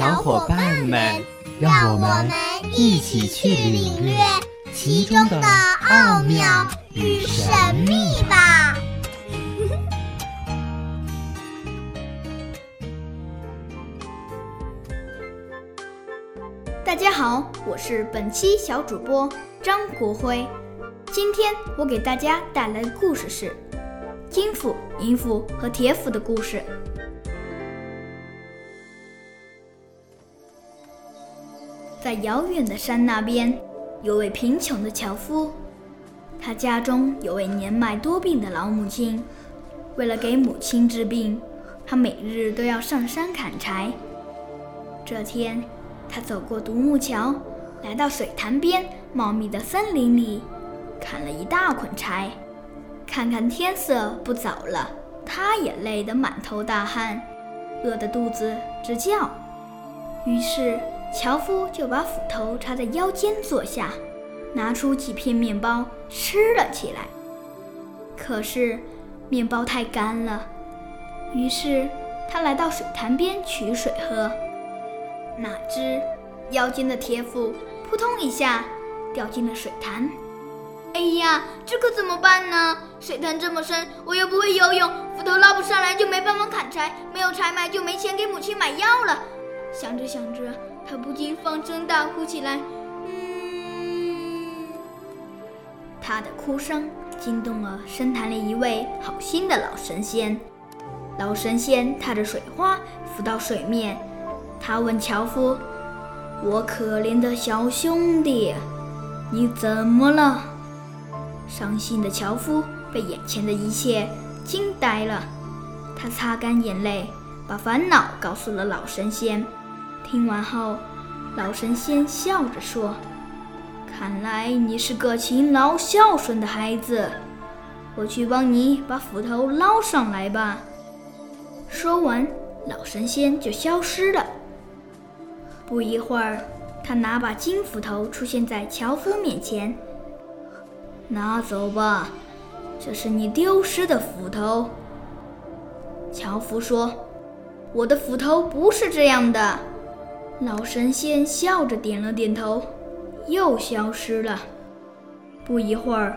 小伙伴们，让我们一起去领略其中的奥妙与神秘吧！大家好，我是本期小主播张国辉。今天我给大家带来的故事是金斧、银斧和铁斧的故事。在遥远的山那边，有位贫穷的樵夫，他家中有位年迈多病的老母亲。为了给母亲治病，他每日都要上山砍柴。这天，他走过独木桥，来到水潭边茂密的森林里，砍了一大捆柴。看看天色不早了，他也累得满头大汗，饿得肚子直叫。于是。樵夫就把斧头插在腰间坐下，拿出几片面包吃了起来。可是面包太干了，于是他来到水潭边取水喝。哪知腰间的铁斧扑通一下掉进了水潭。哎呀，这可怎么办呢？水潭这么深，我又不会游泳，斧头捞不上来就没办法砍柴，没有柴卖就没钱给母亲买药了。想着想着。他不禁放声大哭起来，嗯，他的哭声惊动了深潭里一位好心的老神仙。老神仙踏着水花浮到水面，他问樵夫：“我可怜的小兄弟，你怎么了？”伤心的樵夫被眼前的一切惊呆了，他擦干眼泪，把烦恼告诉了老神仙。听完后，老神仙笑着说：“看来你是个勤劳孝顺的孩子，我去帮你把斧头捞上来吧。”说完，老神仙就消失了。不一会儿，他拿把金斧头出现在樵夫面前：“拿走吧，这是你丢失的斧头。”樵夫说：“我的斧头不是这样的。”老神仙笑着点了点头，又消失了。不一会儿，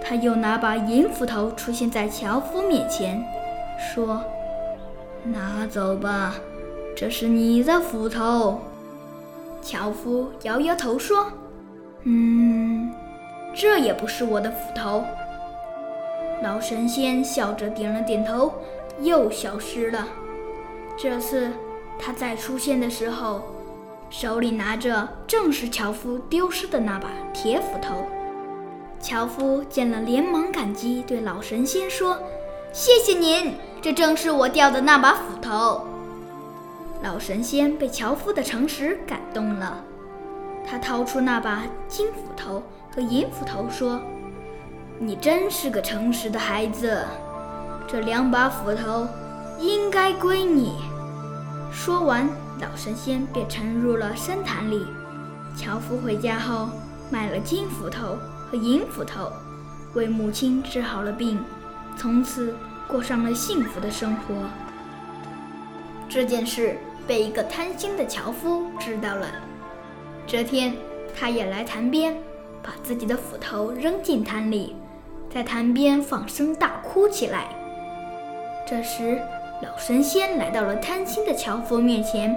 他又拿把银斧头出现在樵夫面前，说：“拿走吧，这是你的斧头。”樵夫摇摇头说：“嗯，这也不是我的斧头。”老神仙笑着点了点头，又消失了。这次他再出现的时候。手里拿着正是樵夫丢失的那把铁斧头。樵夫见了，连忙感激，对老神仙说：“谢谢您，这正是我掉的那把斧头。”老神仙被樵夫的诚实感动了，他掏出那把金斧头和银斧头，说：“你真是个诚实的孩子，这两把斧头应该归你。”说完。老神仙便沉入了深潭里。樵夫回家后，买了金斧头和银斧头，为母亲治好了病，从此过上了幸福的生活。这件事被一个贪心的樵夫知道了。这天，他也来潭边，把自己的斧头扔进潭里，在潭边放声大哭起来。这时，老神仙来到了贪心的樵夫面前。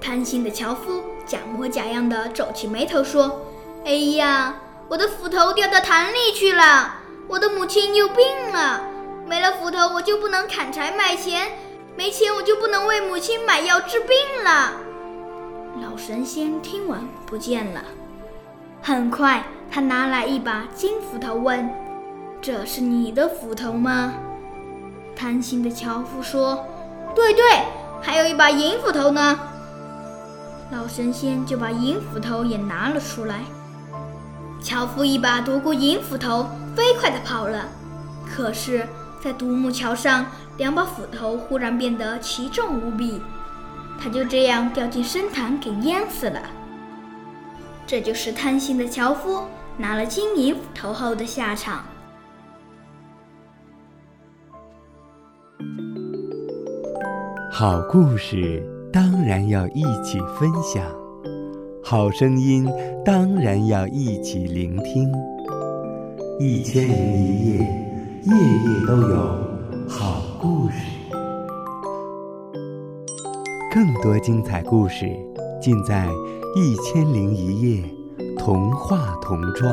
贪心的樵夫假模假样的皱起眉头说：“哎呀，我的斧头掉到潭里去了！我的母亲有病了，没了斧头我就不能砍柴卖钱，没钱我就不能为母亲买药治病了。”老神仙听完不见了。很快，他拿来一把金斧头，问：“这是你的斧头吗？”贪心的樵夫说：“对对，还有一把银斧头呢。”老神仙就把银斧头也拿了出来。樵夫一把夺过银斧头，飞快地跑了。可是，在独木桥上，两把斧头忽然变得奇重无比，他就这样掉进深潭，给淹死了。这就是贪心的樵夫拿了金银斧头后的下场。好故事当然要一起分享，好声音当然要一起聆听。一千零一夜，夜夜都有好故事。更多精彩故事尽在《一千零一夜》童话童装。